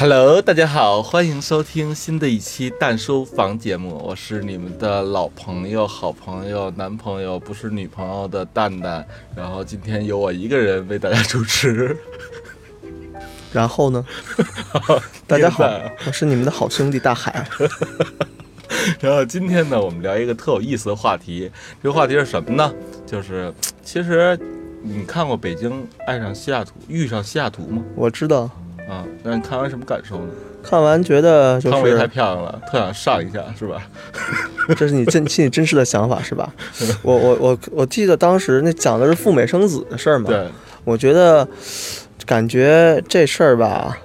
Hello，大家好，欢迎收听新的一期蛋书房节目，我是你们的老朋友、好朋友、男朋友，不是女朋友的蛋蛋。然后今天由我一个人为大家主持。然后呢？大家好，我是你们的好兄弟大海。然后今天呢，我们聊一个特有意思的话题。这个话题是什么呢？就是其实你看过《北京爱上西雅图》遇上西雅图吗？我知道，啊，那你看完什么感受呢？看完觉得就汤唯太，漂亮了，特想上一下，是吧？这是你真心里真实的想法是吧？我我我我记得当时那讲的是赴美生子的事儿嘛，对，我觉得感觉这事儿吧，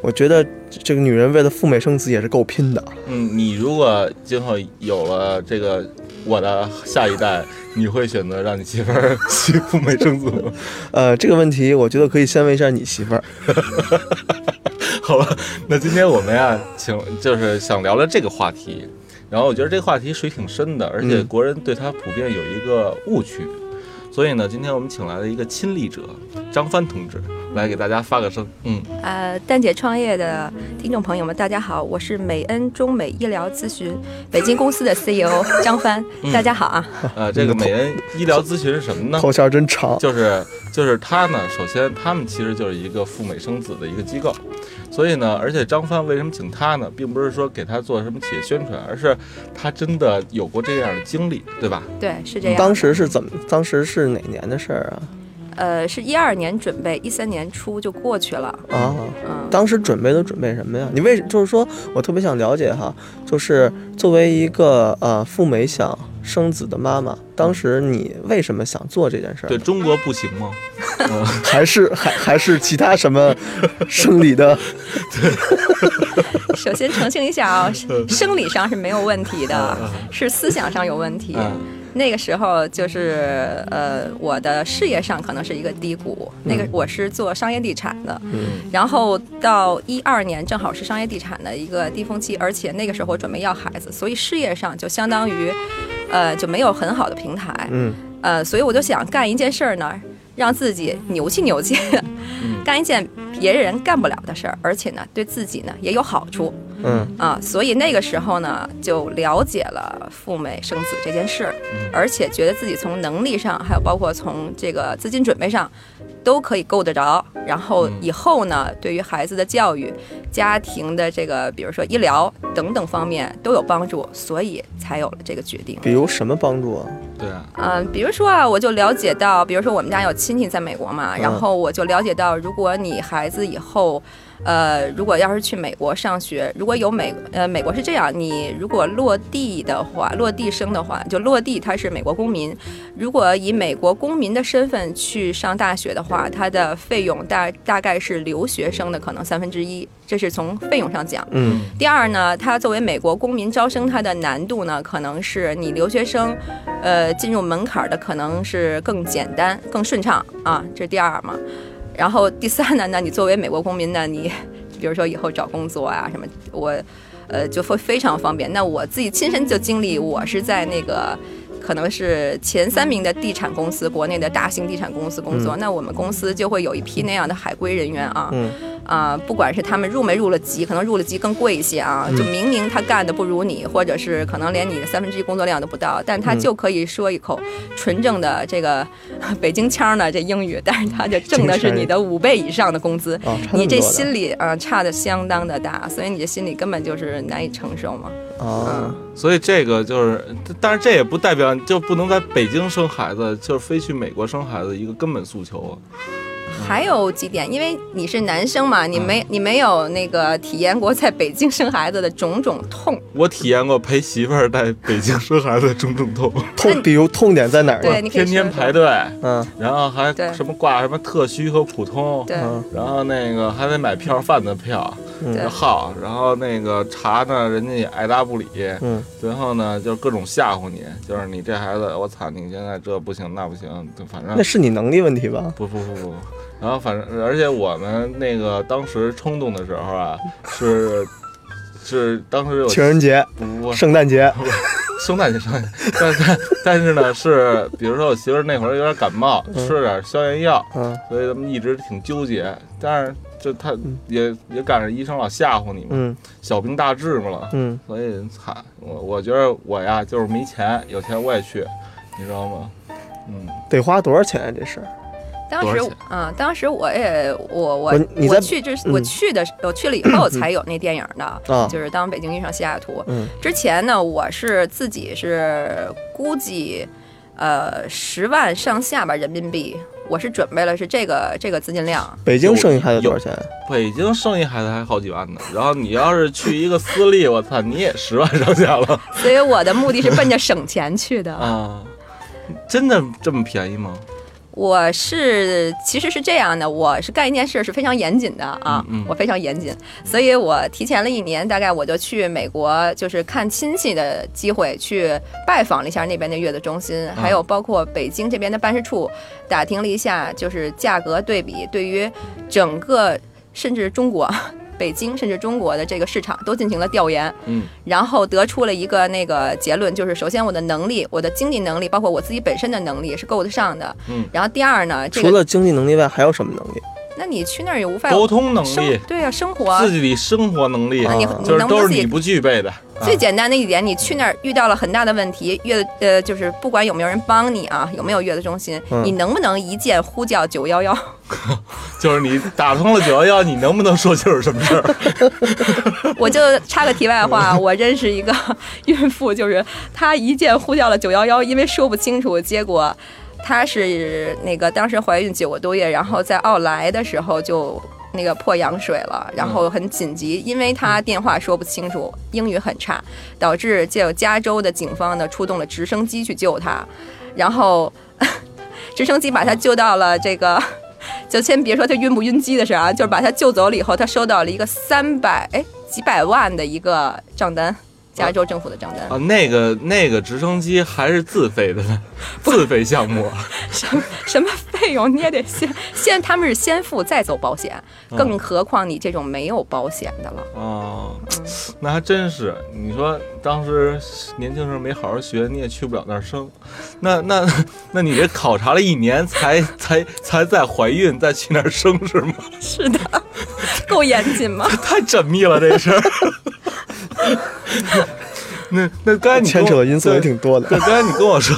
我觉得这个女人为了赴美生子也是够拼的。嗯，你如果今后有了这个我的下一代，你会选择让你媳妇儿欺负美生子吗？呃，这个问题我觉得可以先问一下你媳妇儿。好吧，那今天我们呀，请就是想聊聊这个话题。然后我觉得这个话题水挺深的，而且嗯国人对它普遍有一个误区。所以呢，今天我们请来了一个亲历者张帆同志，来给大家发个声。嗯，呃，蛋姐创业的听众朋友们，大家好，我是美恩中美医疗咨询北京公司的 CEO 张帆，大家好啊。呃，这个美恩医疗咨询是什么呢？头衔真长，就是就是他呢，首先他们其实就是一个赴美生子的一个机构，所以呢，而且张帆为什么请他呢，并不是说给他做什么企业宣传，而是他真的有过这样的经历，对吧？对，是这样。当时是怎么？当时是哪年的事儿啊？呃，是一二年准备，一三年初就过去了。啊，嗯，当时准备都准备什么呀？你为就是说我特别想了解哈，就是作为一个呃赴美想生子的妈妈，当时你为什么想做这件事儿？对中国不行吗？嗯，还是还还是其他什么生理的？首先澄清一下啊，生理上是没有问题的，嗯是思想上有问题。嗯那个时候就是呃，我的事业上可能是一个低谷。那个我是做商业地产的，嗯然后到一二年正好是商业地产的一个低峰期，而且那个时候准备要孩子，所以事业上就相当于呃就没有很好的平台。嗯呃，所以我就想干一件事儿呢，让自己牛气牛气，干一件别人干不了的事儿，而且呢对自己呢也有好处。嗯。啊，所以那个时候呢，就了解了赴美生子这件事儿，而且觉得自己从能力上，还有包括从这个资金准备上，都可以够得着。然后以后呢，对于孩子的教育、家庭的这个，比如说医疗等等方面都有帮助，所以才有了这个决定。比如什么帮助啊？对啊，嗯，比如说啊，我就了解到，比如说我们家有亲戚在美国嘛，然后我就了解到，如果你孩子以后，呃，如果要是去美国上学，如果有美呃美国是这样，你如果落地的话，落地生的话，就落地他是美国公民，如果以美国公民的身份去上大学的话，他的费用大大概是留学生的可能三分之一，这是从费用上讲。嗯第二呢，它作为美国公民招生，它的难度呢，可能是你留学生，呃，进入门槛的可能是更简单、更顺畅啊，这是第二嘛。然后第三呢，那你作为美国公民呢，你比如说以后找工作啊什么，我呃就会非常方便。那我自己亲身就经历，我是在那个。可能是前三名的地产公司，国内的大型地产公司工作，那我们公司就会有一批那样的海归人员啊，嗯。啊、不管是他们入没入了籍，可能入了籍更贵一些啊，就明明他干的不如你，或者是可能连你的三分之一工作量都不到，但他就可以说一口纯正的这个北京腔的这英语，但是他就挣的是你的五倍以上的工资，你这心里啊、呃差的相当的大，所以你这心里根本就是难以承受嘛。啊，所以这个就是，但是这也不代表就不能在北京生孩子，就是非去美国生孩子一个根本诉求啊。还有几点，因为你是男生嘛，你没你没有那个体验过在北京生孩子的种种痛，我体验过陪媳妇儿在北京生孩子的种种痛，痛，比如痛点在哪儿对，呢？你天天排队，嗯。然后还什么挂什么特需和普通，对。嗯。然后那个还得买票饭的票，对耗，然后那个查呢，人家也爱答不理，嗯，最后呢就各种吓唬你，就是你这孩子，我操，你现在这不行那不行，就反正那是你能力问题吧？不不不不，然后反正而且我们那个当时冲动的时候啊，是是当时有情人节、不不。不 圣诞节，圣诞节圣诞节，但但但是呢是，比如说我媳妇儿那会儿有点感冒，嗯。吃了点消炎药，嗯。所以他们一直挺纠结，但是就他也也赶上医生老吓唬你嘛，嗯小病大治嘛了，嗯，所以惨，我我觉得我呀就是没钱，有钱我也去，你知道吗？嗯，得花多少钱啊？这事儿？当时多少钱啊、当时我也我我你在我去就是我去的我去了以后才有那电影的，啊就是当北京遇上西雅图。嗯之前呢，我是自己是估计呃十万上下吧人民币，我是准备了是这个这个资金量。北京生一孩子多少钱？北京生一孩子还好几万呢，然后你要是去一个私立，我操，你也十万上下了所以我的目的是奔着省钱去的。啊！真的这么便宜吗？我是其实是这样的，我是干一件事是非常严谨的啊，嗯嗯我非常严谨，所以我提前了一年，大概我就去美国，就是看亲戚的机会去拜访了一下那边的月子中心，嗯还有包括北京这边的办事处，打听了一下，就是价格对比，对于整个甚至中国。北京甚至中国的这个市场都进行了调研，嗯，然后得出了一个那个结论，就是首先我的能力，我的经济能力，包括我自己本身的能力是够得上的，嗯，然后第二呢，这个除了经济能力外，还有什么能力？那你去那儿也无法沟通能力、对啊，生活自己的生活能力那，你啊你就是能不能你不具备的。最简单的一点，你去那儿遇到了很大的问题，月呃就是不管有没有人帮你啊，有没有月子中心，嗯你能不能一键呼叫九幺幺？就是你打通了九幺幺，你能不能说清楚什么事儿？我就插个题外话，我认识一个孕妇，就是她一键呼叫了九幺幺，因为说不清楚，结果她是那个当时怀孕九个多月，然后在奥莱的时候就。那个破羊水了，然后很紧急，因为她电话说不清楚，英语很差，导致就加州的警方呢出动了直升机去救她，然后 直升机把她救到了这个就先别说她晕不晕机的事啊，就是把她救走了以后，她收到了一个三百哎几百万的一个账单，加州政府的账单，啊，那个那个直升机还是自费的呢，自费项目。什么什么费用你也得先先他们是先付再走保险，更何况你这种没有保险的了。哦，那还真是。你说当时年轻时候没好好学，你也去不了那儿生。那那那你这考察了一年才才才再怀孕再去那儿生是吗？是的，够严谨吗？太缜密了这事儿。那那刚才你牵扯的因素也挺多的对，。刚才你跟我说，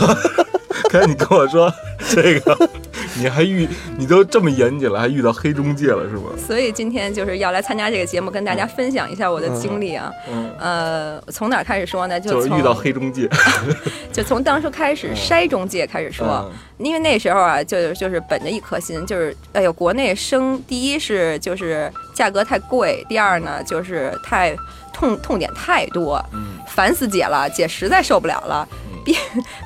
刚才你跟我说这个，你还遇你都这么严谨了，还遇到黑中介了是吗？所以今天就是要来参加这个节目，跟大家分享一下我的经历啊。嗯，呃，从哪儿开始说呢？从就是遇到黑中介。就从当初开始筛中介开始说，嗯因为那时候啊，就就是本着一颗心，就是哎呦，国内生第一是就是价格太贵，第二呢就是太痛痛点太多，嗯。烦死姐了，姐实在受不了了。逼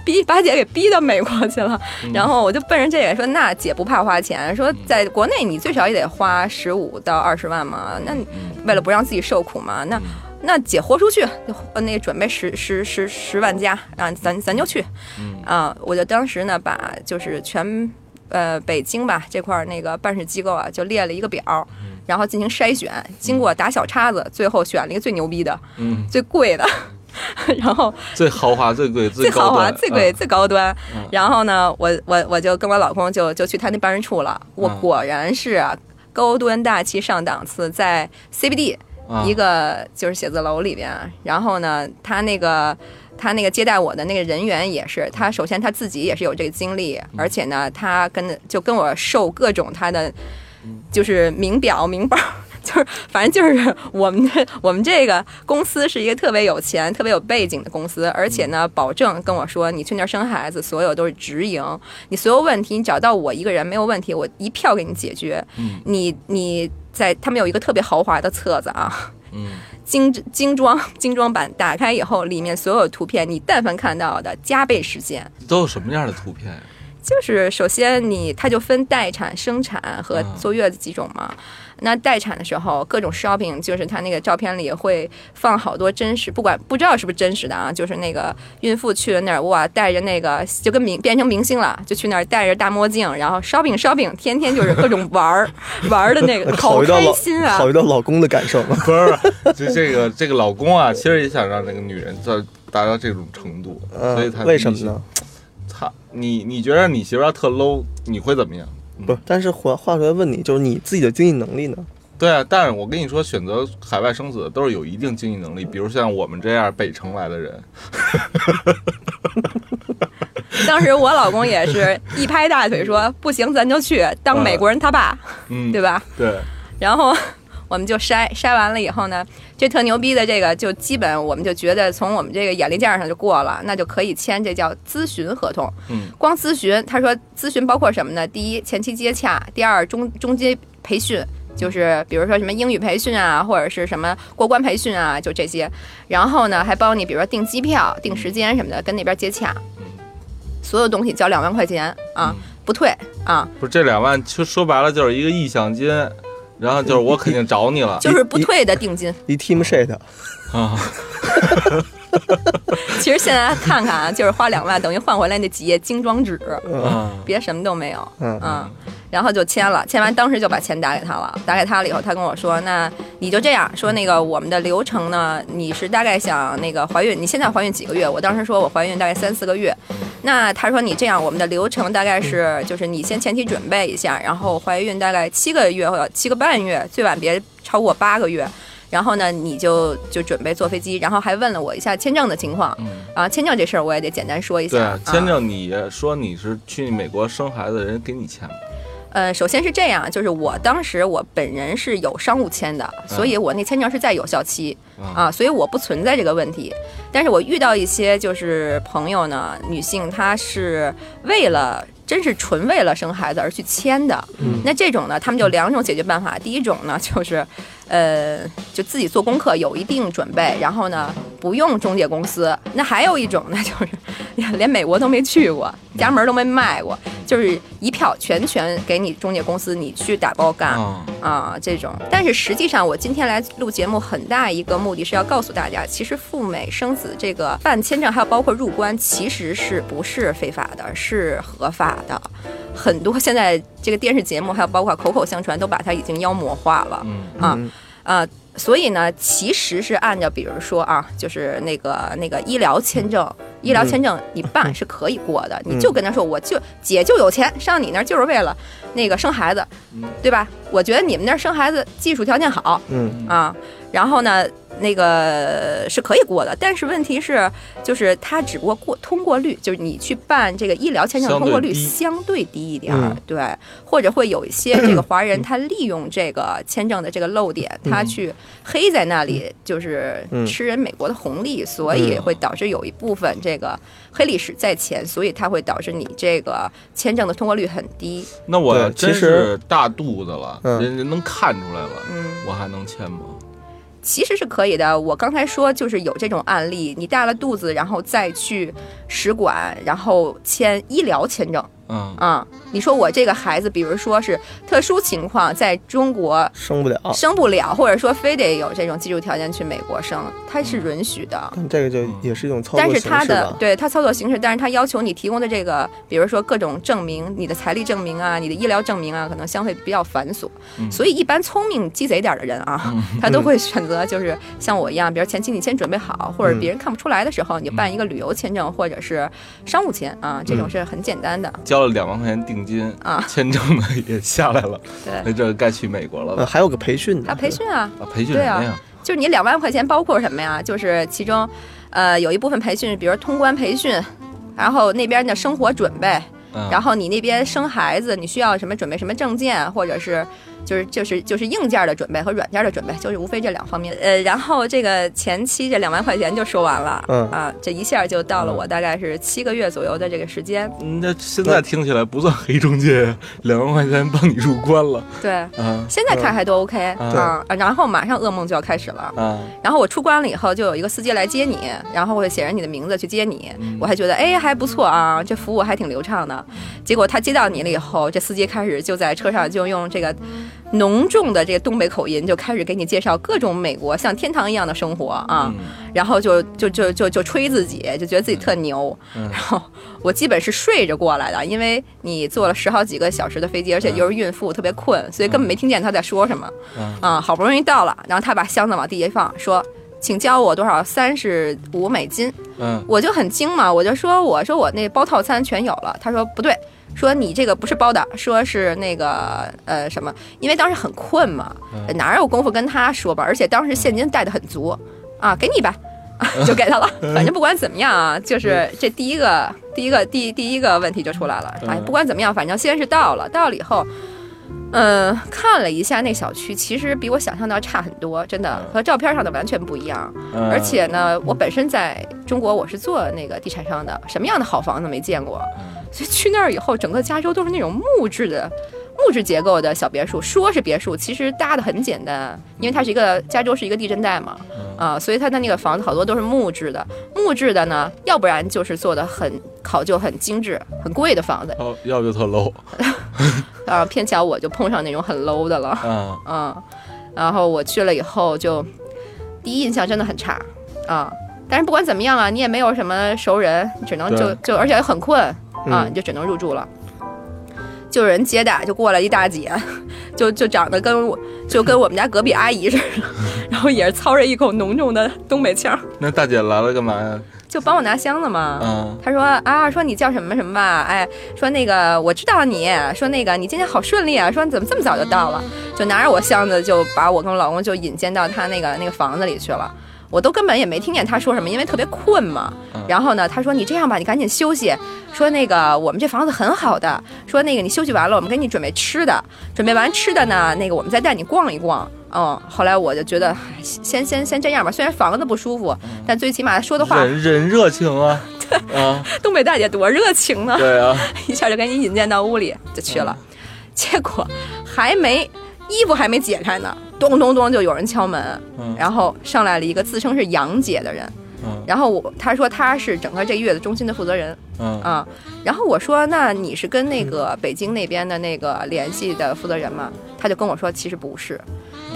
逼把姐给逼到美国去了，嗯。然后我就奔着这个说，那姐不怕花钱，说在国内你最少也得花十五到二十万嘛，那嗯。为了不让自己受苦嘛，那那姐豁出去，呃那准备十十十十万加，啊，咱咱就去，嗯。啊，我就当时呢把就是全呃北京吧这块儿那个办事机构啊，就列了一个表，然后进行筛选，经过打小叉子，最后选了一个最牛逼的、嗯，最贵的，然后最豪华、最贵、最豪华、最贵、最高端。嗯。然后呢，我我我就跟我老公就就去他那办事处了，我嗯。果然是啊高端大气上档次，在 CBD 啊一个就是写字楼里边，然后呢，他那个。他那个接待我的那个人员也是，他首先他自己也是有这个经历，嗯。而且呢，他跟就跟我受各种他的嗯就是名表名包，就是反正就是我们这我们这个公司是一个特别有钱、特别有背景的公司，而且呢，保证跟我说你去那儿生孩子，所有都是直营，你所有问题你找到我一个人没有问题，我一票给你解决。嗯你你在他们有一个特别豪华的册子啊，嗯精精装精装版，打开以后里面所有图片你但凡看到的加倍实现。都有什么样的图片呀？就是首先你它就分待产、生产和嗯坐月子几种嘛。那待产的时候，各种 shopping 就是他那个照片里会放好多真实，不管不知道是不是真实的啊，就是那个孕妇去了那儿，哇，带着那个就跟明变成明星了，就去那儿戴着大墨镜，然后 shopping shopping，天天就是各种玩儿 玩儿的那个，好开考虑到老心啊考！虑到老公的感受吗？不是，就这个这个老公啊，其实也想让那个女人到达到这种程度，所以为什么呢？？他你你觉得你媳妇儿要特 low，你会怎么样？不是，但是话话出来问你，就是你自己的经济能力呢？对啊，但是我跟你说，选择海外生子的都是有一定经济能力，比如像我们这样北城来的人，当时我老公也是一拍大腿说：“ 不行，咱就去当美国人他爸，嗯，对吧？”对，然后我们就筛筛完了以后呢，这特牛逼的这个就基本我们就觉得从我们这个眼力见儿上就过了，那就可以签这叫咨询合同。嗯，光咨询，他说咨询包括什么呢？第一，前期接洽；第二，中中间培训。就是比如说什么英语培训啊，或者是什么过关培训啊，就这些。然后呢，还帮你比如说订机票、订时间什么的，跟那边接洽。所有东西交两万块钱啊，嗯不退啊，不是这两万，就说白了就是一个意向金，然后就是我肯定找你了就是不退的定金。一 team shit，啊，其实现在看看啊，就是花两万等于换回来那几页精装纸，嗯别什么都没有，嗯嗯，然后就签了，签完当时就把钱打给他了，打给他了以后，他跟我说，那你就这样说，那个我们的流程呢，你是大概想那个怀孕，你现在怀孕几个月？我当时说我怀孕大概三四个月，那他说你这样，我们的流程大概是就是你先前期准备一下，然后怀孕大概七个月或者七个半月，最晚别超过八个月。然后呢，你就就准备坐飞机，然后还问了我一下签证的情况，嗯，啊，签证这事儿我也得简单说一下。对啊，签啊证你说你是去美国生孩子，人给你签吗？呃，首先是这样，就是我当时我本人是有商务签的，所以我那签证是在有效期啊，所以我不存在这个问题。但是我遇到一些就是朋友呢，女性她是为了。真是纯为了生孩子而去签的，那这种呢，他们就两种解决办法。第一种呢，就是，呃，就自己做功课，有一定准备，然后呢，不用中介公司。那还有一种呢，就是连美国都没去过，家门都没迈过，就是一票全权给你中介公司，你去打包干啊，啊这种。但是实际上，我今天来录节目，很大一个目的是要告诉大家，其实赴美生子这个办签证，还有包括入关，其实是不是非法的，是合法的。很多现在这个电视节目，还有包括口口相传，都把它已经妖魔化了。嗯啊嗯呃，所以呢，其实是按照比如说啊，就是那个那个医疗签证，医疗签证你办 是可以过的，你就跟他说，我就姐就有钱上你那儿就是为了那个生孩子，对吧？我觉得你们那儿生孩子技术条件好嗯。啊，然后呢，那个是可以过的，但是问题是，就是它只不过过通过率，就是你去办这个医疗签证通过率相对低。一点儿，嗯。对，或者会有一些这个华人他利用这个签证的这个漏点，他去黑在那里，就是嗯吃人美国的红利，所以会导致有一部分这个黑历史在前，所以它会导致你这个签证的通过率很低。那我真其实是大肚子了，嗯。人人能看出来了，嗯，我还能签吗？其实是可以的。我刚才说就是有这种案例，你大了肚子，然后再去使馆，然后签医疗签证嗯，啊、你说我这个孩子，比如说是特殊情况，在中国生不了，生不了，或者说非得有这种技术条件去美国生，他是允许的。但这个就也是一种操作但是形式它的。对他操作形式，但是他要求你提供的这个，比如说各种证明，你的财力证明啊，你的医疗证明啊，可能相对比较繁琐。嗯所以一般聪明鸡贼点的人啊，他都会选择就是像我一样，比如前期你先准备好，或者别人看不出来的时候，你办一个旅游签证或者是商务签啊，这种是很简单的。交了两万块钱定金啊签证呢也下来了，那对，这该去美国了呃，吧？还有个培训呢他，培训啊，啊，培训对啊什么呀？就是你两万块钱包括什么呀？就是其中，呃，有一部分培训，比如通关培训，然后那边的生活准备，嗯然后你那边生孩子，你需要什么准备什么证件，或者是就是就是就是硬件的准备和软件的准备，就是无非这两方面。呃，然后这个前期这两万块钱就说完了，嗯啊，这一下就到了我大概是七个月左右的这个时间。嗯那现在听起来不算黑中介，两万块钱帮你入关了。对，嗯现在看还都 OK 嗯啊，然后马上噩梦就要开始了。嗯，然后我出关了以后，就有一个司机来接你，然后会写着你的名字去接你。我还觉得哎还不错啊，这服务还挺流畅的。结果他接到你了以后，这司机开始就在车上就用这个浓重的这个东北口音，就开始给你介绍各种美国像天堂一样的生活啊。然后就就就就就吹自己，就觉得自己特牛。然后我基本是睡着过来的，因为你坐了十好几个小时的飞机，而且又是孕妇，特别困，所以根本没听见他在说什么。啊，好不容易到了，然后他把箱子往地下一放，说。请教我多少？三十五美金。嗯我就很惊嘛，我就说，我说我那包套餐全有了。他说不对，说你这个不是包的，说是那个呃什么，因为当时很困嘛，哪有功夫跟他说吧？而且当时现金带的很足啊，给你吧，就给他了。反正不管怎么样啊，就是这第一个第一个第第一个问题就出来了。哎，不管怎么样，反正先是到了，到了以后。嗯，看了一下那小区，其实比我想象的要差很多，真的和照片上的完全不一样。嗯而且呢，我本身在中国我是做那个地产商的，什么样的好房子没见过，所以去那儿以后，整个加州都是那种木质的。木质结构的小别墅，说是别墅，其实搭的很简单，因为它是一个加州是一个地震带嘛，啊，所以它的那个房子好多都是木质的。木质的呢，要不然就是做的很考究、很精致、很贵的房子，哦，要不就特 low。啊，偏巧我就碰上那种很 low 的了。嗯嗯，然后我去了以后就第一印象真的很差啊。但是不管怎么样啊，你也没有什么熟人，只能就就而且很困啊，嗯你就只能入住了。就有人接待，就过来一大姐，就就长得跟我就跟我们家隔壁阿姨似的，然后也是操着一口浓重的东北腔，那大姐来了干嘛呀？就帮我拿箱子嘛。嗯她说啊，说你叫什么什么吧，哎，说那个我知道你，说那个你今天好顺利啊，说你怎么这么早就到了，就拿着我箱子就把我跟我老公就引荐到他那个那个房子里去了。我都根本也没听见他说什么，因为特别困嘛。然后呢，他说你这样吧，你赶紧休息。说那个我们这房子很好的，说那个你休息完了，我们给你准备吃的，准备完吃的呢，那个我们再带你逛一逛。嗯，后来我就觉得，先先先这样吧，虽然房子不舒服，但最起码说的话，人人热情啊，啊，东北大姐多热情呢。对啊，一下就给你引荐到屋里就去了，结果还没衣服还没解开呢，咚咚咚就有人敲门，嗯。然后上来了一个自称是杨姐的人，嗯。然后我他说他是整个这个月子中心的负责人。嗯。啊，然后我说那你是跟那个北京那边的那个联系的负责人吗？他就跟我说其实不是，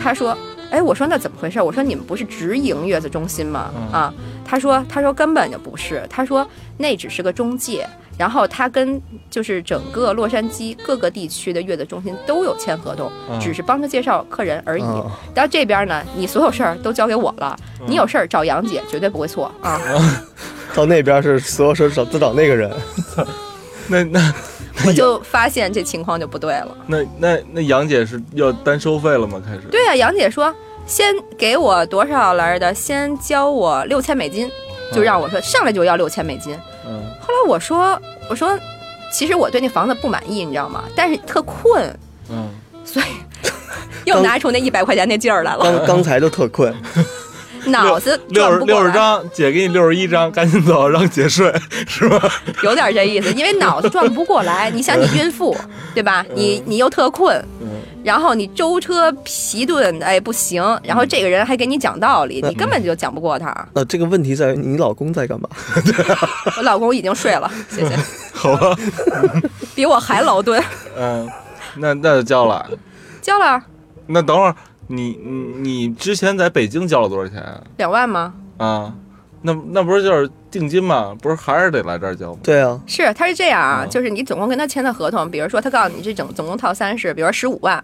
他说。哎，我说那怎么回事？我说你们不是直营月子中心吗？啊，他说他说根本就不是，他说那只是个中介，然后他跟就是整个洛杉矶各个地区的月子中心都有签合同，嗯只是帮着介绍客人而已。哦到这边呢，你所有事儿都交给我了，你有事儿找杨姐，绝对不会错啊。到那边是所有事儿找都找那个人，那那我就发现这情况就不对了。那那那杨姐是要单收费了吗？开始？对呀、杨姐说先给我多少来的，先交我六千美金，就让我说上来就要六千美金。嗯后来我说我说，其实我对那房子不满意，你知道吗？但是特困，嗯，所以 又拿出那一百块钱那劲儿来了，刚刚才就特困，脑子六十六十张，姐给你六十一张，赶紧走，让姐睡，是吧？有点这意思，因为脑子转不过来。你想，你孕妇对吧？你你又特困，嗯然后你舟车疲顿，哎不行，然后这个人还给你讲道理，你根本就讲不过他。那这个问题在于你老公在干嘛？我老公已经睡了，谢谢，好吧，比我还劳顿。嗯，那那就交了。交了那等会儿你你你之前在北京交了多少钱啊？两万吗？啊，那那不是就是定金吗？不是还是得来这儿交吗？对啊，是，他是这样啊，嗯就是你总共跟他签的合同，比如说他告诉你这整总共套餐是，比如说十五万，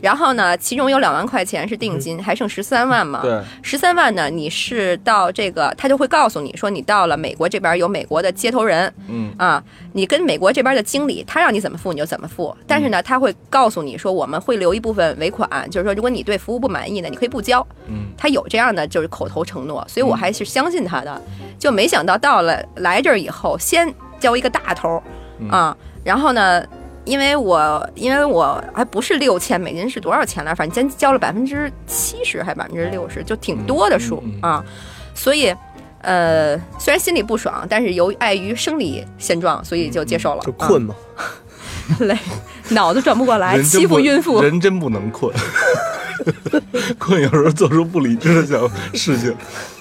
然后呢，其中有两万块钱是定金，还剩十三万嘛。对，十三万呢，你是到这个，他就会告诉你说，你到了美国这边有美国的接头人嗯啊，你跟美国这边的经理，他让你怎么付你就怎么付。但是呢，他会告诉你说，我们会留一部分尾款，就是说，如果你对服务不满意呢，你可以不交。嗯他有这样的就是口头承诺，所以我还是相信他的。就没想到到了来这儿以后，先交一个大头嗯啊，然后呢，因为我因为我还不是六千美金是多少钱来，反正先交了百分之七十还是百分之六十，就挺多的数、啊，所以。呃，虽然心里不爽，但是由于碍于生理现状，所以就接受了。就困嘛，啊 累，脑子转不过来，欺负孕妇。人真不能困，困有时候做出不理智的小事情。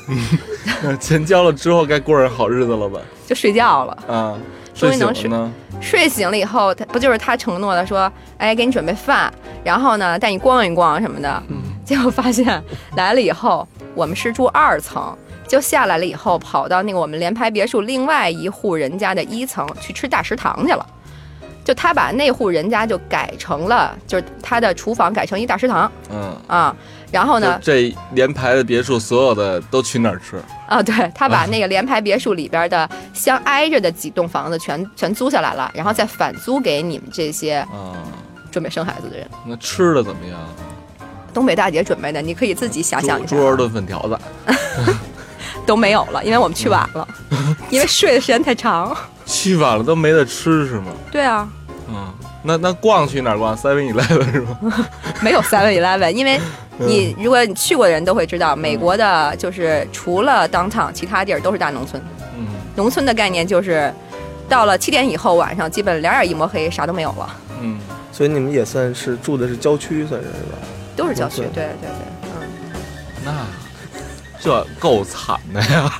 嗯，钱交了之后，该过上好日子了吧？就睡觉了。啊，睡终于能醒了呢？睡醒了以后，他不就是他承诺的说，哎，给你准备饭，然后呢带你逛一逛什么的。嗯结果发现来了以后，我们是住二层，就下来了以后，跑到那个我们联排别墅另外一户人家的一层去吃大食堂去了。就他把那户人家就改成了，就是他的厨房改成一大食堂嗯，啊。然后呢，这连排的别墅，所有的都去那儿吃。啊，对他把那个联排别墅里边的相挨着的几栋房子全全租下来了，然后再返租给你们这些啊，准备生孩子的人。那吃的怎么样？东北大姐准备的，你可以自己想想一下猪肉炖粉条子 都没有了，因为我们去晚了，因为睡的时间太长。去晚了都没得吃是吗？对啊，嗯，那那逛去哪儿逛？Seven Eleven 是吗？没有 Seven Eleven，因为你如果你去过的人都会知道，美国的就是除了 downtown，其他地儿都是大农村。嗯农村的概念就是，到了七点以后，晚上基本两眼一摸黑，啥都没有了，嗯，所以你们也算是住的是郊区，算是是吧？都是郊区。对对对，嗯。那这够惨的呀，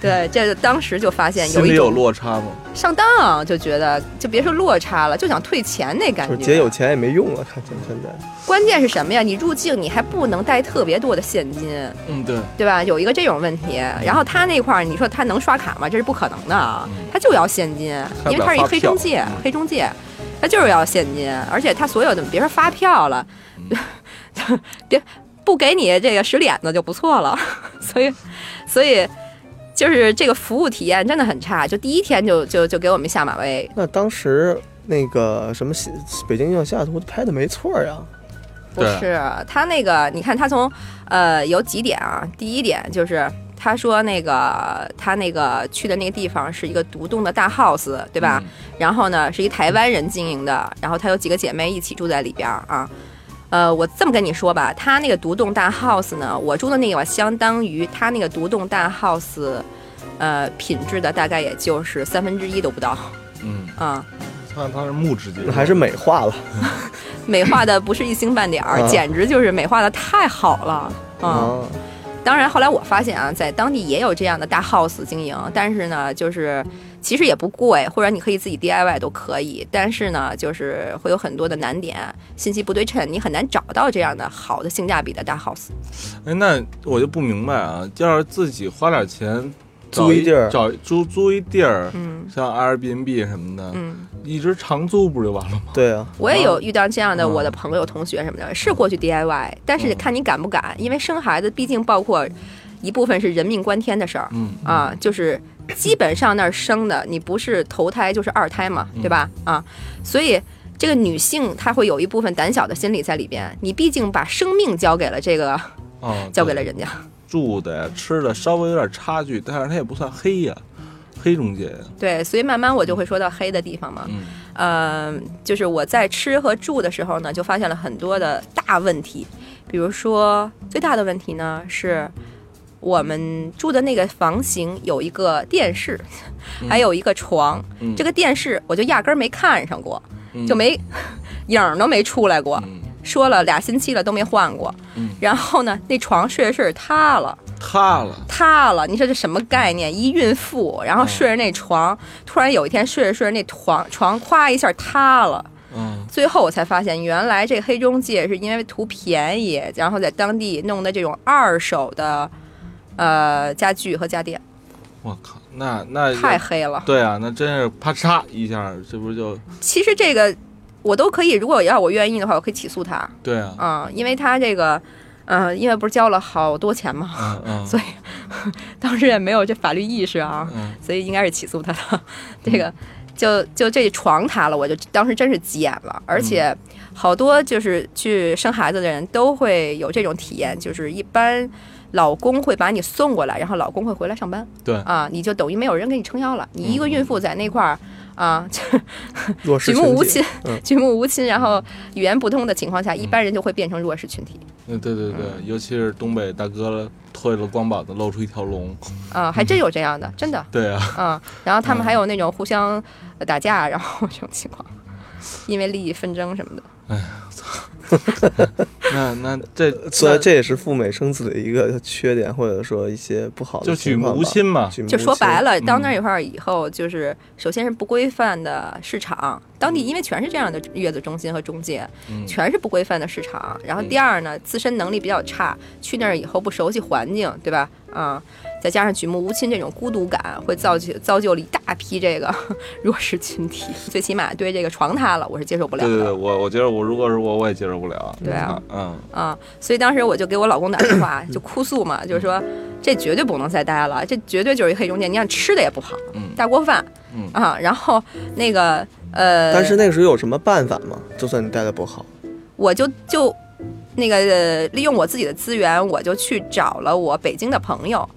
对，这当时就发现心里有有一种落差吗？上当，就觉得就别说落差了，就想退钱那感觉。姐有钱也没用啊，看现现在。关键是什么呀？你入境你还不能带特别多的现金，嗯，对，对吧？有一个这种问题。然后他那块儿，你说他能刷卡吗？这是不可能的啊，他就要现金，因为他是一黑中介嗯，黑中介，他就是要现金，而且他所有的别说发票了，别不给你这个使脸子就不错了。所以，所以。就是这个服务体验真的很差，就第一天就就就给我们下马威，那当时那个什么西北京遇上西雅图拍的没错呀，对不是他那个，你看他从呃有几点啊？第一点就是他说那个他那个去的那个地方是一个独栋的大 house，对吧？然后呢是一台湾人经营的，然后他有几个姐妹一起住在里边儿啊。呃，我这么跟你说吧，他那个独栋大 house 呢，我住的那个相当于他那个独栋大 house，呃，品质的大概也就是三分之一都不到嗯，啊。看它是木质结构，还是美化了 美化的不是一星半点儿，啊简直就是美化的太好了啊！啊。当然，后来我发现啊，在当地也有这样的大 house 经营，但是呢，就是其实也不贵，或者你可以自己 DIY 都可以。但是呢，就是会有很多的难点，信息不对称，你很难找到这样的好的性价比的大 house。哎，那我就不明白啊，要是自己花点钱租一地儿找租租一地儿，嗯像 Airbnb 什么的，嗯，一直长租不就完了吗？对啊，我也有遇到这样的嗯我的朋友、同学什么的，是过去 DIY，但是看你敢不敢，因为生孩子毕竟包括一部分是人命关天的事儿。嗯啊，就是基本上那儿生的，你不是头胎就是二胎嘛，对吧？啊，所以这个女性她会有一部分胆小的心理在里边。你毕竟把生命交给了这个，啊，交给了人家。住的呀、吃的稍微有点差距，但是它也不算黑呀，黑中介呀。对，所以慢慢我就会说到黑的地方嘛。嗯呃，就是我在吃和住的时候呢，就发现了很多的大问题。比如说，最大的问题呢是。我们住的那个房型有一个电视，还有一个床。嗯这个电视我就压根儿没看上过，嗯就没 影儿都没出来过。嗯说了俩星期了都没换过。嗯然后呢，那床睡着睡着塌了，塌了，塌了。你说这什么概念？一孕妇，然后睡着那床，突然有一天睡着睡着那床床咵一下塌了。嗯最后我才发现，原来这黑中介是因为图便宜，然后在当地弄的这种二手的，呃，家具和家电，我靠，那那太黑了。对啊，那真是啪嚓一下，这不就其实这个我都可以，如果要我愿意的话，我可以起诉他。对啊？啊、因为他这个，嗯、因为不是交了好多钱嘛，嗯嗯，所以当时也没有这法律意识啊，嗯。所以应该是起诉他的。这个就就这床塌了，我就当时真是急眼了，而且好多就是去生孩子的人都会有这种体验，就是一般老公会把你送过来，然后老公会回来上班。对，啊，你就等于没有人给你撑腰了。你一个孕妇在那块儿啊，举目无亲 举目无亲，然后语言不通的情况下，一般人就会变成弱势群体。嗯，对对对，尤其是东北大哥退了光膀子，露出一条龙。啊，还真有这样的，真的。对啊，啊，然后他们还有那种互相呃打架，然后这种情况，因为利益纷争什么的。那那这所以这也是赴美生子的一个缺点，或者说一些不好的就举目无亲嘛。就说白了，到嗯那一块儿以后，就是首先是不规范的市场，当地因为全是这样的月子中心和中介，嗯全是不规范的市场。然后第二呢，自身能力比较差，去那儿以后不熟悉环境，对吧？啊、再加上举目无亲这种孤独感，会造就造就了一大批这个弱势群体。最起码对这个床塌了，我是接受不了的。对对对，我我觉得我如果是我，我也接受不了。对啊嗯，啊、所以当时我就给我老公打电话，就哭诉嘛，就是说这绝对不能再待了，这绝对就是一黑中介。你看吃的也不好，嗯大锅饭，嗯啊，然后那个呃，但是那个时候有什么办法吗？就算你待的不好，我就就那个、呃利用我自己的资源，我就去找了我北京的朋友。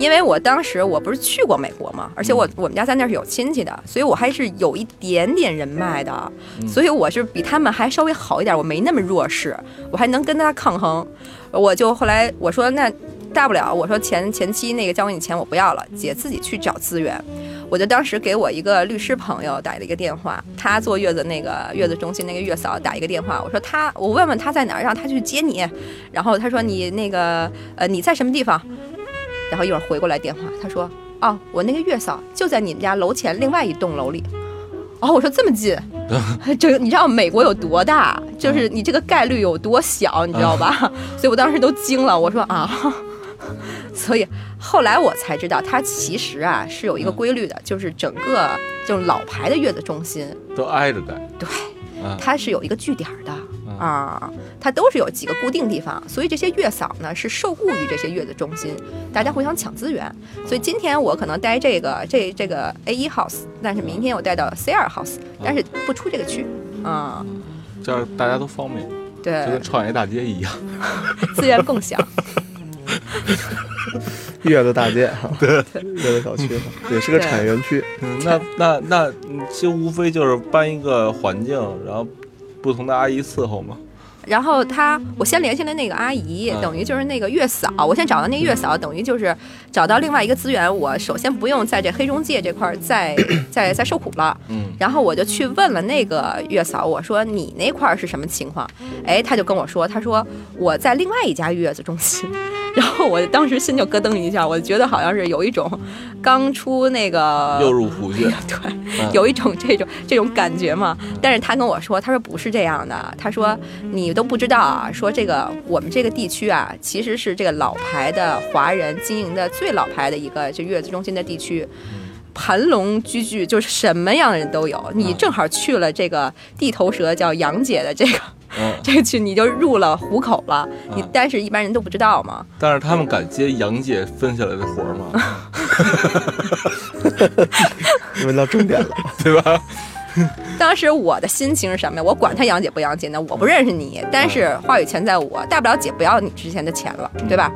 因为我当时我不是去过美国嘛，而且我我们家在那儿是有亲戚的，所以我还是有一点点人脉的，所以我是比他们还稍微好一点，我没那么弱势，我还能跟他抗衡。我就后来我说那大不了我说前前期那个交给你钱我不要了，姐自己去找资源。我就当时给我一个律师朋友打了一个电话，他坐月子那个月子中心那个月嫂打一个电话，我说他我问问他在哪儿，让他去接你。然后他说你那个呃你在什么地方？然后一会儿回过来电话，他说哦我那个月嫂就在你们家楼前另外一栋楼里。哦，我说这么近，这个你知道美国有多大？就是你这个概率有多小，你知道吧？所以我当时都惊了，我说啊，所以后来我才知道，它其实啊是有一个规律的，就是整个这种老牌的月子中心，都挨着的。对，啊它是有一个据点儿的啊，它都是有几个固定地方，所以这些月嫂呢是受雇于这些月子中心，大家互相抢资源。所以今天我可能待这个这这个 A 一 house，但是明天我带到 C 二 house，但是不出这个区啊，这样大家都方便，对就跟，创业大街一样。资源共享。月子大街哈，对，月子小区嘛，也是个产业园区。嗯，那那那，嗯其实无非就是搬一个环境，然后不同的阿姨伺候嘛。然后他，我先联系了那个阿姨，嗯等于就是那个月嫂。我先找到那个月嫂，等于就是找到另外一个资源。我首先不用在这黑中介这块儿再 再再受苦了。嗯然后我就去问了那个月嫂，我说你那块儿是什么情况？哎，他就跟我说，他说我在另外一家月子中心。然后我当时心就咯噔一下，我觉得好像是有一种刚出那个又入虎穴。对，嗯有一种这种这种感觉嘛。但是他跟我说，他说不是这样的，他说你都不知道啊，说这个我们这个地区啊，其实是这个老牌的华人经营的最老牌的一个就月子中心的地区。盘龙居聚，就是什么样的人都有。你正好去了这个地头蛇叫杨姐的这个嗯，这个去，你就入了虎口了。你嗯但是一般人都不知道嘛。但是他们敢接杨姐分下来的活儿吗？问到重点了，对吧？当时我的心情是什么呀？我管他杨姐不杨姐呢，我不认识你，但是话语权在我，大不了姐不要你之前的钱了，对吧？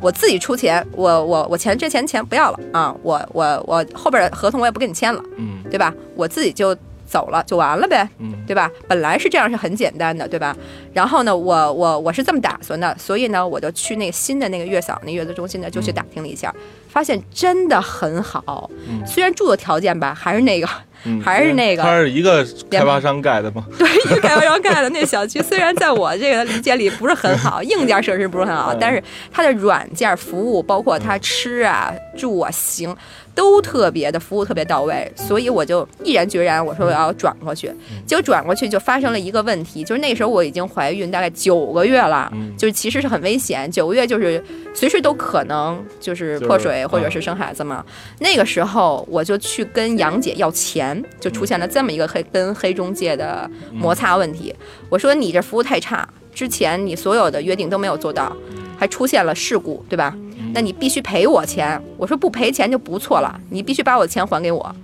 我自己出钱，我我我钱这钱钱不要了啊，我我我后边的合同我也不跟你签了，嗯对吧？我自己就走了，就完了呗，嗯对吧？本来是这样是很简单的，对吧？然后呢，我我我是这么打算的，所以呢，我就去那个新的那个月嫂那月子中心呢，就去打听了一下，发现真的很好，嗯虽然住的条件吧还是那个嗯，还是那个 它是一个开发商盖的吗？对，一个开发商盖的那小区，虽然在我这个理解里不是很好，硬件设施不是很好嗯，但是它的软件服务，包括它吃啊、住啊、行，都特别的服务特别到位，所以我就毅然决然，我说我要转过去。结果转过去就发生了一个问题，就是那时候我已经怀孕大概九个月了，嗯就是其实是很危险，九个月就是随时都可能就是破水或者是生孩子嘛。那个时候我就去跟杨姐要钱，就出现了这么一个黑跟黑中介的摩擦问题。我说你这服务太差，之前你所有的约定都没有做到，还出现了事故，对吧？那你必须赔我钱。我说不赔钱就不错了，你必须把我的钱还给我。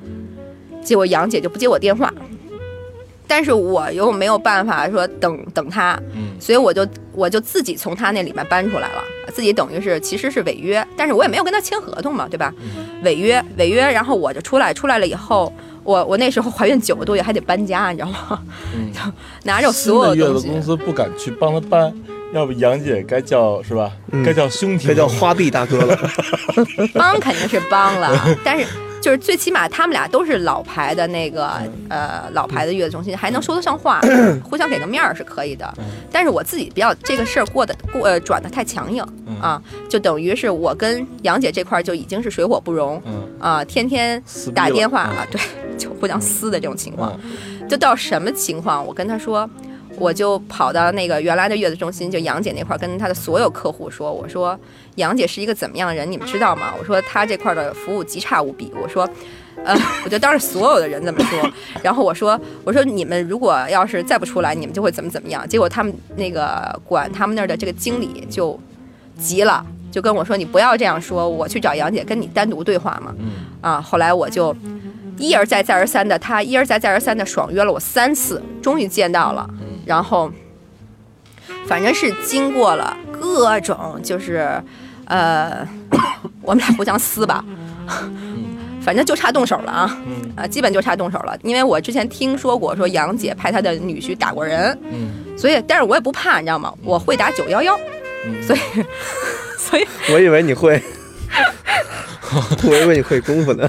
结果杨姐就不接我电话，但是我又没有办法说等等他，嗯所以我就我就自己从她那里面搬出来了，自己等于是其实是违约，但是我也没有跟她签合同嘛，对吧？违约违约，然后我就出来，出来了以后，我我那时候怀孕九个多月还得搬家，你知道吗？嗯，拿着所有的月子公，司不敢去帮他搬，要不杨姐该叫是吧？嗯该叫兄弟，该叫花臂大哥了。帮肯定是帮了，但是就是最起码他们俩都是老牌的那个呃老牌的月子中心，还能说得上话，互相给个面儿是可以的。但是我自己比较这个事儿过得过呃转的太强硬啊，就等于是我跟杨姐这块儿就已经是水火不容嗯啊，天天打电话啊，对，就互相撕的这种情况。嗯就到什么情况，我跟他说，我就跑到那个原来的月子中心，就杨姐那块儿，跟她的所有客户说，我说杨姐是一个怎么样的人，你们知道吗？我说她这块儿的服务极差无比，我说。呃，我就当着所有的人这么说，然后我说，我说你们如果要是再不出来，你们就会怎么怎么样。结果他们那个管他们那儿的这个经理就急了，就跟我说，你不要这样说，我去找杨姐跟你单独对话嘛。嗯啊，后来我就一而再再而三的，他一而再再而三的爽约了我三次，终于见到了。然后，反正是经过了各种，就是，呃，我们俩互相撕吧，反正就差动手了啊，嗯啊，基本就差动手了。因为我之前听说过，说杨姐派她的女婿打过人，嗯所以，但是我也不怕，你知道吗？我会打九幺幺，嗯，所以，所以我以为你会，我以为你会功夫呢。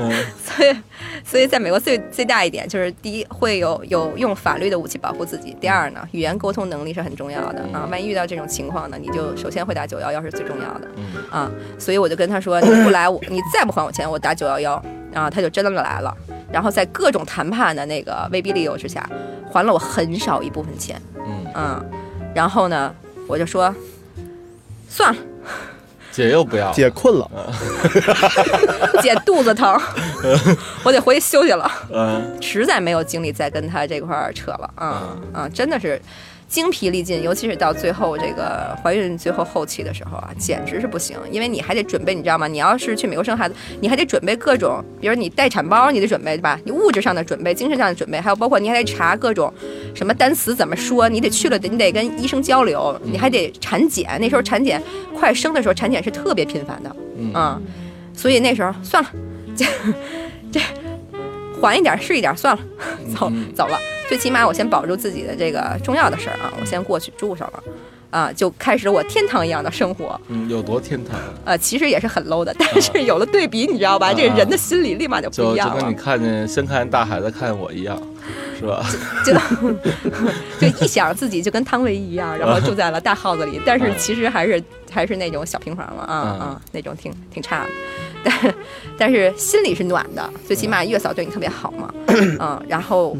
嗯 所以，所以在美国最最大一点就是，第一会有有用法律的武器保护自己；第二呢，语言沟通能力是很重要的啊。万一遇到这种情况呢，你就首先会打九幺幺是最重要的嗯啊。所以我就跟他说，你不来，我你再不还我钱，我打九幺幺啊。他就真的来了，然后在各种谈判的那个威逼利诱之下，还了我很少一部分钱，嗯，嗯。然后呢，我就说，算了，姐又不要，姐困了，姐肚子疼，我得回去休息了。嗯。实在没有精力再跟他这块儿扯了。啊嗯。啊！真的是精疲力尽，尤其是到最后这个怀孕最后后期的时候啊，简直是不行，因为你还得准备，你知道吗？你要是去美国生孩子，你还得准备各种，比如你待产包，你得准备对吧？你物质上的准备，精神上的准备，还有包括你还得查各种什么单词怎么说，你得去了，你得跟医生交流，你还得产检。那时候产检快生的时候，产检是特别频繁的，嗯啊，所以那时候算了，这这缓一点是一点，算了，走嗯走了。最起码我先保住自己的这个重要的事儿啊，我先过去住上了，啊，就开始我天堂一样的生活。嗯，有多天堂啊？呃，其实也是很 low 的，但是有了对比，你知道吧？啊这个人的心理立马就不一样了就就跟你，看见先看见大海，再看见我一样，是吧？就 就一想自己就跟汤唯一样，然后住在了大 house 里，但是其实还是还是那种小平房了啊嗯啊，那种挺挺差的，但 是但是心里是暖的，最起码月嫂对你特别好嘛，嗯，然后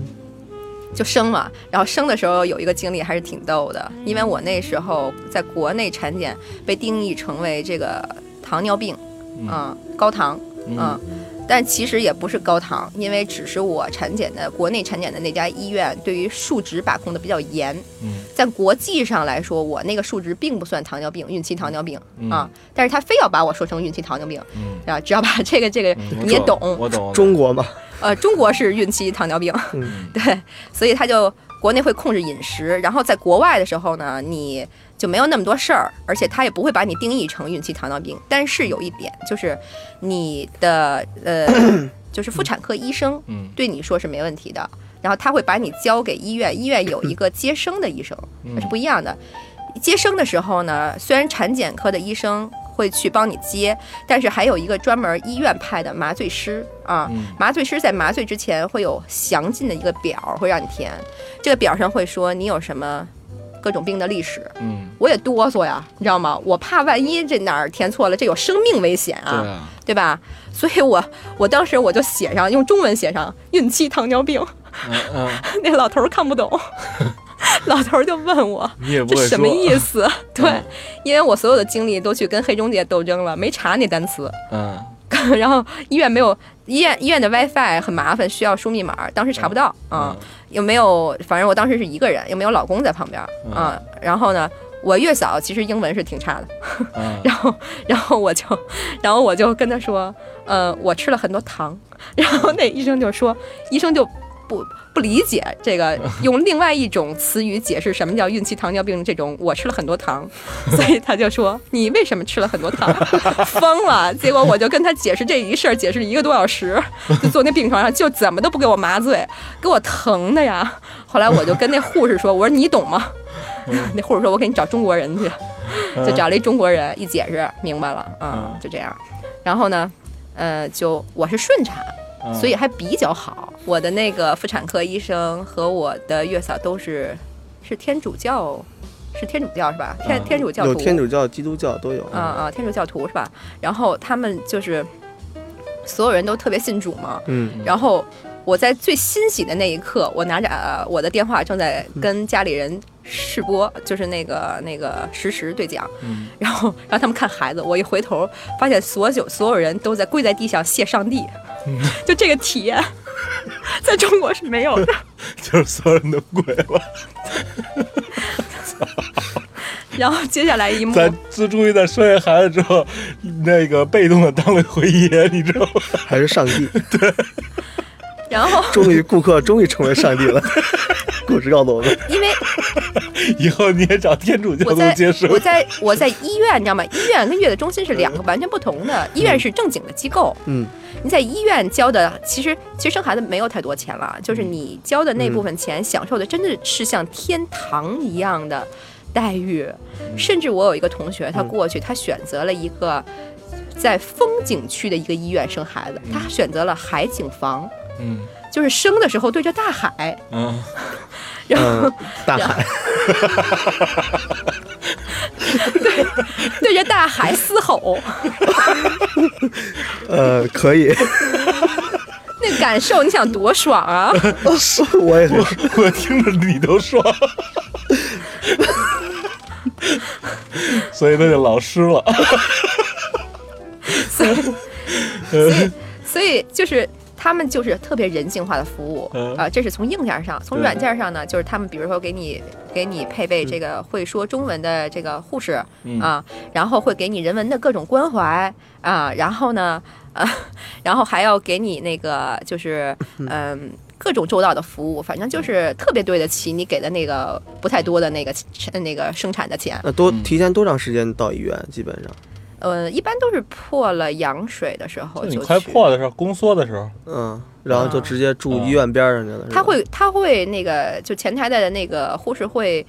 就生嘛，然后生的时候有一个经历还是挺逗的，因为我那时候在国内产检被定义成为这个糖尿病，嗯。嗯，高糖，嗯。嗯，但其实也不是高糖，因为只是我产检的国内产检的那家医院对于数值把控的比较严，嗯。在国际上来说，我那个数值并不算糖尿病，孕期糖尿病、嗯啊，但是他非要把我说成孕期糖尿病嗯，啊，只要把这个这个嗯你也懂，我懂，中国嘛，呃，中国是孕期糖尿病，嗯。对，所以他就国内会控制饮食，然后在国外的时候呢，你就没有那么多事儿，而且他也不会把你定义成孕期糖尿病。但是有一点就是，你的呃，就是妇产科医生嗯对你说是没问题的，然后他会把你交给医院，医院有一个接生的医生，那是不一样的。接生的时候呢，虽然产检科的医生会去帮你接，但是还有一个专门医院派的麻醉师啊，嗯麻醉师在麻醉之前会有详尽的一个表会让你填，这个表上会说你有什么各种病的历史。嗯，我也哆嗦呀，你知道吗？我怕万一这哪儿填错了，这有生命危险啊，对，吧？所以我我当时我就写上用中文写上孕期糖尿病，那老头儿看不懂，老头儿就问我这什么意思？对，因为我所有的精力都去跟黑中介斗争了，没查那单词。嗯然后医院没有医院医院的 WiFi 很麻烦，需要输密码，当时查不到啊、嗯。有没有？反正我当时是一个人，又没有老公在旁边嗯。啊、然后呢，我月嫂其实英文是挺差的，嗯。然后然后我就然后我就跟他说，呃，我吃了很多糖，然后那医生就说，医生就不不理解这个，用另外一种词语解释什么叫孕期糖尿病这种。我吃了很多糖，所以他就说你为什么吃了很多糖？疯了！结果我就跟他解释这一事儿，解释一个多小时，就坐那病床上，就怎么都不给我麻醉，给我疼的呀。后来我就跟那护士说：“我说你懂吗？”那护士说：“我给你找中国人去。”就找了一中国人，一解释明白了，嗯，就这样。然后呢，呃，就我是顺产，所以还比较好。我的那个妇产科医生和我的月嫂都是是天主教，是天主教是吧？天天主教徒，有天主教、基督教都有。啊啊，天主教徒是吧？然后他们就是所有人都特别信主嘛，嗯，然后我在最欣喜的那一刻，我拿着、呃、我的电话正在跟家里人试播，就是那个那个实时对讲，嗯然后让他们看孩子。我一回头，发现所有所有人都在跪在地上谢上帝，就这个体验，在中国是没有的。就是所有人都跪了，然后接下来一幕，咱自终于在生下孩子之后，那个被动的当了回爷，你知道吗？还是上帝。对然后终于，顾客终于成为上帝了。故事告诉我们，因为 以后你也找天主教徒我在接受。我。在我在医院，你知道吗？医院跟月子中心是两个完全不同的。医院是正经的机构，嗯，你在医院交的，其实其实生孩子没有太多钱了，就是你交的那部分钱，享受的真的是像天堂一样的待遇。甚至我有一个同学，他过去，他选择了一个在风景区的一个医院生孩子，他选择了海景房，嗯。就是生的时候对着大海，嗯，然后嗯，大海，对对着大海嘶吼，呃，可以，那感受你想多爽啊！我也是。我听着你都爽，所以那就老师了。所以，所以，所以就是他们就是特别人性化的服务嗯啊、这是从硬件上，从软件上呢，就是他们比如说给你给你配备这个会说中文的这个护士嗯啊，然后会给你人文的各种关怀啊，然后呢，啊，然后还要给你那个就是 嗯。各种周到的服务，反正就是特别对得起你给的那个不太多的那个那个生产的钱。那多提前多长时间到医院？基本上，呃，一般都是破了羊水的时候你就去快破的时候，宫缩的时候，嗯，然后就直接住医院边上去了。他会他会那个就前台的那个护士会。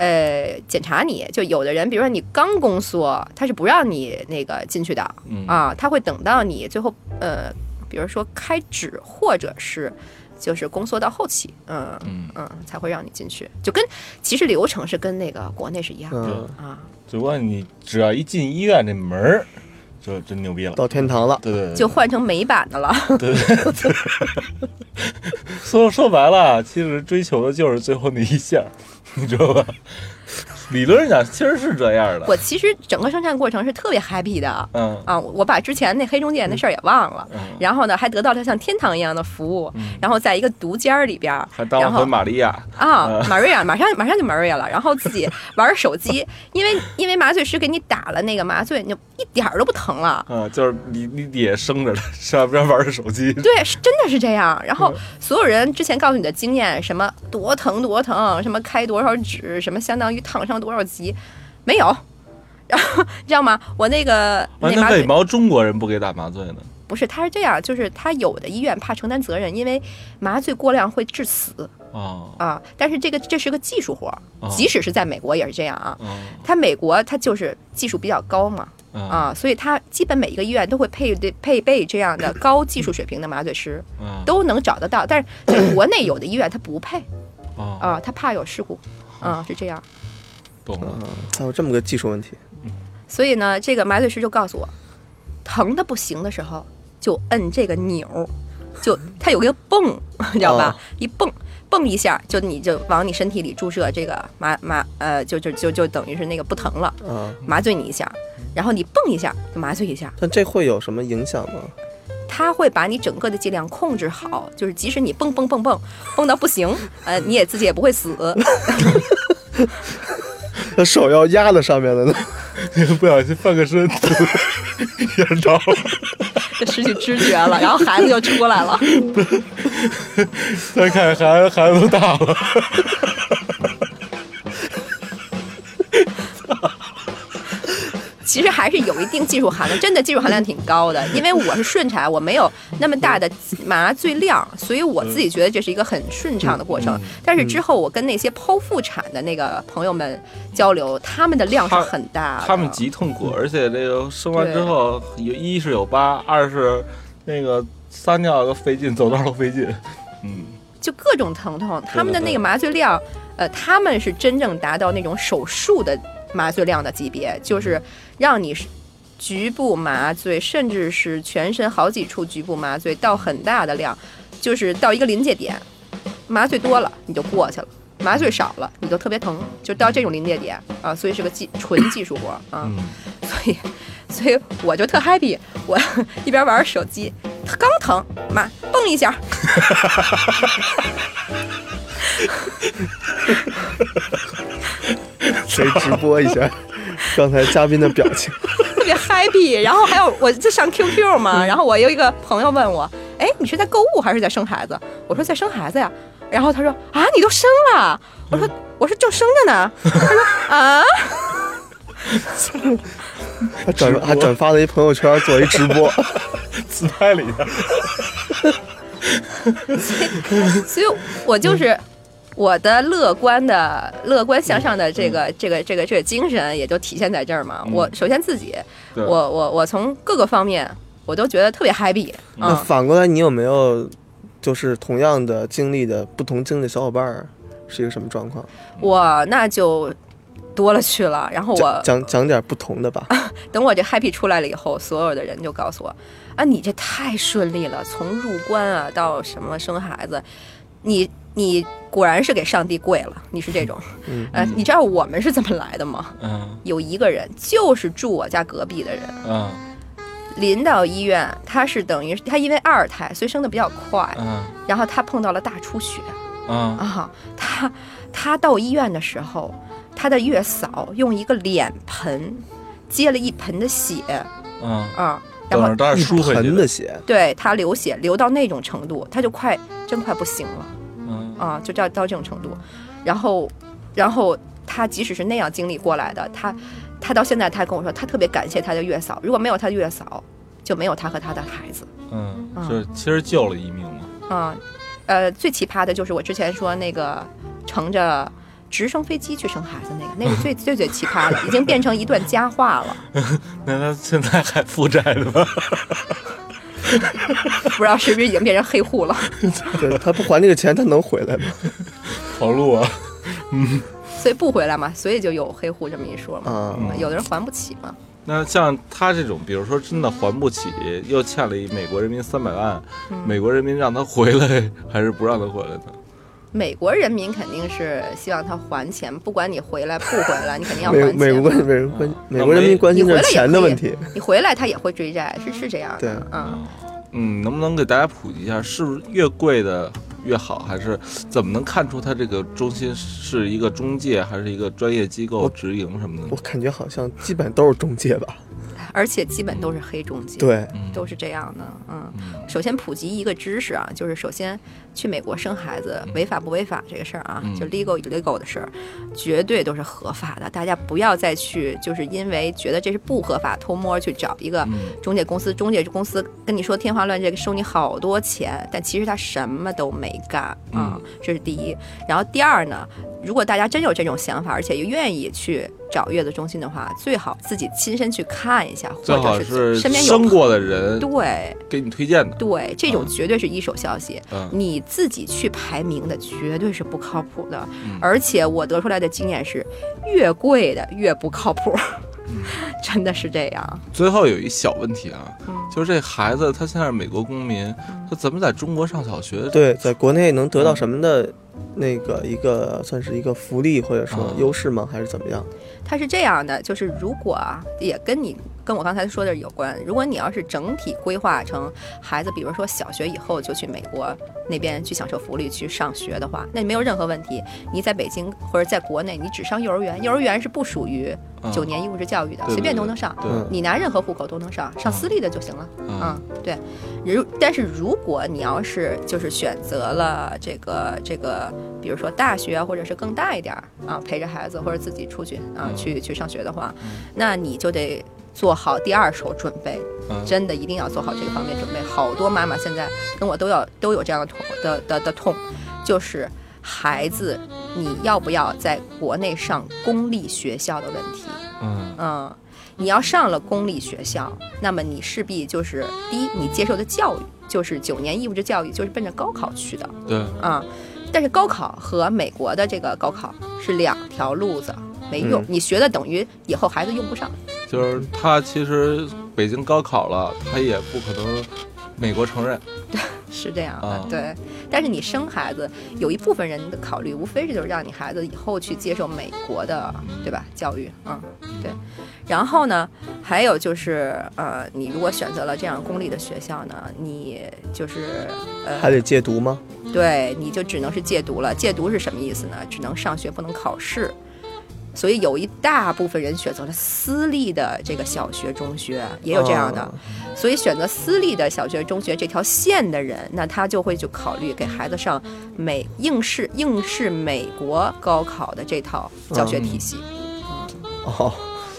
呃，检查你就有的人，比如说你刚宫缩，他是不让你那个进去的、嗯啊，他会等到你最后呃，比如说开指或者是就是宫缩到后期，嗯嗯嗯，才会让你进去，就跟其实流程是跟那个国内是一样的、嗯，啊，只不过你只要一进医院这门儿，就真牛逼了。到天堂了。对对对，就换成美版的了。对对对。说说白了，其实追求的就是最后那一下，你知道吧？理论上其实是这样的。我其实整个生产过程是特别 happy 的，嗯啊，我把之前那黑中介那事儿也忘了，嗯，然后呢，还得到了像天堂一样的服务，然后在一个独间儿里边儿，还当了回玛利亚。啊，玛利亚马上马上就玛利亚了，然后自己玩手机，因为因为麻醉师给你打了那个麻醉，你就一点儿都不疼了。嗯，就是你你也生着了，上边玩着手机。对，是真的是这样。然后所有人之前告诉你的经验，什么多疼多疼，什么开多少指，什么相当于烫伤多少级，没有。然后你知道吗？我那个啊，那麻醉那为毛中国人不给打麻醉呢？不是，他是这样，就是他有的医院怕承担责任，因为麻醉过量会致死哦啊。但是这个这是个技术活儿哦，即使是在美国也是这样啊。哦他美国他就是技术比较高嘛啊啊，所以他基本每一个医院都会配对配备这样的 高技术水平的麻醉师，啊 都能找得到。但是在国内有的医院他不配啊，啊，他怕有事故啊，是这样。懂了。嗯，还有这么个技术问题。所以呢，这个麻醉师就告诉我，疼的不行的时候就摁这个钮，就 它有个泵，你知道吧？哦一泵泵一下，就你就往你身体里注射这个麻麻呃，就就就就等于是那个不疼了，啊，麻醉你一下，然后你泵一下就麻醉一下，但这会有什么影响吗？它会把你整个的剂量控制好，就是即使你蹦蹦蹦蹦蹦到不行，呃，你也自己也不会死。那手要压在上面的呢？不小心翻个身，眼着了。就失去知觉了，然后孩子就出来了。再看孩子，孩子都大了。其实还是有一定技术含量，真的技术含量挺高的。因为我是顺产，我没有那么大的麻醉量，所以我自己觉得这是一个很顺畅的过程。但是之后我跟那些剖腹产的那个朋友们交流，他们的量是很大的，他们极痛苦，而且这个生完之后有一是有疤，二是那个撒尿都费劲，走道都费劲。嗯，就各种疼痛。他们的那个麻醉量，呃，他们是真正达到那种手术的。麻醉量的级别就是让你局部麻醉，甚至是全身好几处局部麻醉到很大的量，就是到一个临界点，麻醉多了你就过去了，麻醉少了你就特别疼，就到这种临界点啊，所以是个技纯技术活啊，所以所以我就特 happy，我一边玩手机，刚疼妈蹦一下。谁直播一下 刚才嘉宾的表情？特别 happy。然后还有，我就上 QQ 嘛。然后我有一个朋友问我：“哎，你是在购物还是在生孩子？”我说：“在生孩子呀。”然后他说：“啊，你都生了？”我说：“我说正生着呢。”他说：“啊。”还转还转发了一朋友圈，做一直播，自拍了一下。所以，我就是。我的乐观的、乐观向上的这个、这个、这个、这个精神，也就体现在这儿嘛。我首先自己，我、我、我从各个方面，我都觉得特别 happy。那反过来，你有没有就是同样的经历的不同经历的小伙伴儿是一个什么状况？我那就多了去了。然后我讲讲点不同的吧。等我这 happy 出来了以后，所有的人就告诉我：啊，你这太顺利了，从入关啊到什么生孩子，你。你果然是给上帝跪了，你是这种，呃，你知道我们是怎么来的吗？嗯，有一个人就是住我家隔壁的人，嗯，临到医院，他是等于他因为二胎，所以生的比较快，嗯，然后他碰到了大出血，嗯。啊，他他到医院的时候，他的月嫂用一个脸盆接了一盆的血，嗯。啊，然后一盆的血，对他流血流到那种程度，他就快真快不行了。啊，就到到这种程度，然后，然后他即使是那样经历过来的，他，他到现在他跟我说，他特别感谢他的月嫂，如果没有他的月嫂，就没有他和他的孩子。嗯，是其实救了一命嘛。啊，呃，最奇葩的就是我之前说那个乘着直升飞机去生孩子那个，那个最 最最奇葩了，已经变成一段佳话了。那他现在还负债呢吗？不知道是不是已经变成黑户了？对他不还这个钱，他能回来吗？跑路啊，嗯，所以不回来嘛，所以就有黑户这么一说嘛。有的人还不起嘛。那像他这种，比如说真的还不起，又欠了美国人民三百万，美国人民让他回来还是不让他回来呢？美国人民肯定是希望他还钱，不管你回来不回来，你肯定要还钱。美国美人关美国人民关心的是钱的问题。你回来他也会追债，是是这样的。对，嗯嗯，能不能给大家普及一下，是不是越贵的越好，还是怎么能看出他这个中心是一个中介，还是一个专业机构直营什么的？我感觉好像基本都是中介吧。而且基本都是黑中介，对，都是这样的。嗯，首先普及一个知识啊，就是首先去美国生孩子违法不违法这个事儿啊，就 legal illegal 的事儿，绝对都是合法的。大家不要再去，就是因为觉得这是不合法偷摸去找一个中介公司，中介公司跟你说天花乱坠，收你好多钱，但其实他什么都没干啊。这是第一。然后第二呢，如果大家真有这种想法，而且又愿意去。找月子中心的话，最好自己亲身去看一下，或者是身边有生过的人，对，给你推荐的，对，这种绝对是一手消息。嗯你自己去排名的绝对是不靠谱的，而且我得出来的经验是，越贵的越不靠谱，真的是这样。最后有一小问题啊，就是这孩子他现在是美国公民，他怎么在中国上小学？对，在国内能得到什么的？那个一个算是一个福利或者说优势吗？还是怎么样？他是这样的，就是如果啊，也跟你跟我刚才说的有关。如果你要是整体规划成孩子，比如说小学以后就去美国那边去享受福利去上学的话，那没有任何问题。你在北京或者在国内，你只上幼儿园，幼儿园是不属于嗯九年义务制教育的，对随便都能上。你拿任何户口都能上，上私立的就行了。嗯嗯，对。如但是如果你要是就是选择了这个这个，比如说大学啊，或者是更大一点儿啊，陪着孩子或者自己出去啊嗯去去上学的话，那你就得做好第二手准备，嗯真的一定要做好这个方面准备。好多妈妈现在跟我都要都有这样的痛的的的痛，就是孩子你要不要在国内上公立学校的问题。嗯嗯，你要上了公立学校，那么你势必就是第一，你接受的教育就是九年义务制教育，就是奔着高考去的对，啊、但是高考和美国的这个高考是两条路子，没用，嗯你学的等于以后孩子用不上。就是他其实北京高考了，他也不可能美国承认。对 是这样的，啊对。但是你生孩子，有一部分人的考虑，无非是就是让你孩子以后去接受美国的，对吧？教育，嗯，对。然后呢，还有就是，呃，你如果选择了这样公立的学校呢，你就是呃，还得戒毒吗？对，你就只能是戒毒了。戒毒是什么意思呢？只能上学，不能考试。所以有一大部分人选择了私立的这个小学、中学，也有这样的。哦所以选择私立的小学、中学这条线的人，那他就会就考虑给孩子上美应试应试美国高考的这套教学体系。哦，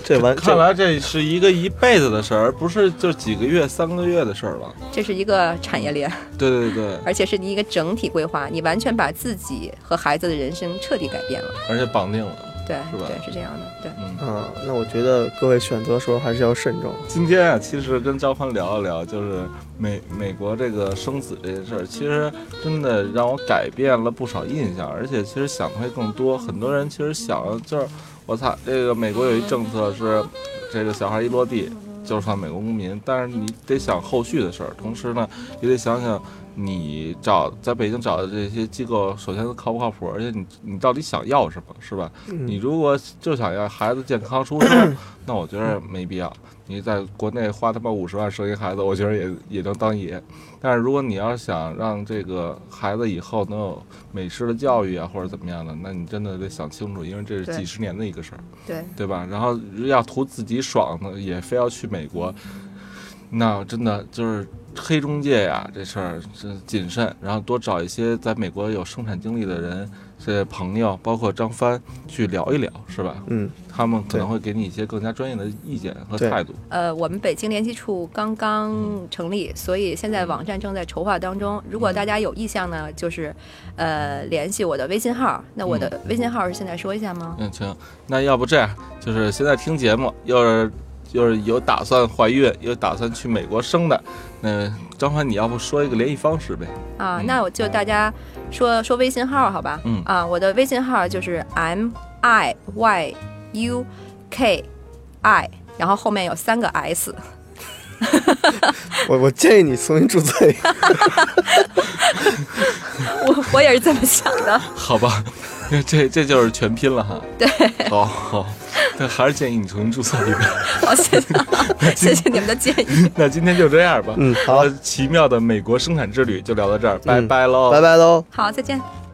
这完看来这是一个一辈子的事儿，而不是就几个月、三个月的事儿了。这是一个产业链，对对对，而且是你一个整体规划，你完全把自己和孩子的人生彻底改变了。而且绑定了。对，是吧对，是这样的，对。嗯，嗯，那我觉得各位选择的时候还是要慎重。今天啊，其实跟焦欢聊一聊，就是美美国这个生子这件事儿，其实真的让我改变了不少印象，而且其实想的会更多。很多人其实想就是，我操，这个美国有一政策是，这个小孩一落地就算美国公民，但是你得想后续的事儿，同时呢，也得想想你找在北京找的这些机构，首先靠不靠谱，而且你你到底想要什么，是吧？你如果就想要孩子健康出生，那我觉得没必要。你在国内花他妈五十万生一孩子，我觉得也也能当爷。但是如果你要是想让这个孩子以后能有美式的教育啊，或者怎么样的，那你真的得想清楚，因为这是几十年的一个事儿，对，对吧？然后要图自己爽呢，也非要去美国，那真的就是黑中介呀，这事儿是谨慎，然后多找一些在美国有生产经历的人，这朋友，包括张帆去聊一聊，是吧？嗯，他们可能会给你一些更加专业的意见和态度。呃，我们北京联系处刚刚成立，所以现在网站正在筹划当中。如果大家有意向呢，就是呃联系我的微信号。那我的微信号是现在说一下吗？嗯，行，那要不这样，就是现在听节目，要是要是有打算怀孕，有打算去美国生的，那张欢，你要不说一个联系方式呗？啊，嗯那我就大家说说微信号好吧？嗯啊，我的微信号就是 M I Y U K I，然后后面有三个 S。我我建议你重新注册一个。我我也是这么想的。好吧，那 这这就是全拼了哈。对，好好，但还是建议你重新注册一个。好，谢谢，谢谢你们的建议。那今天就这样吧。嗯好呃奇妙的美国生产之旅就聊到这儿，拜嗯拜喽，拜拜喽。好，再见。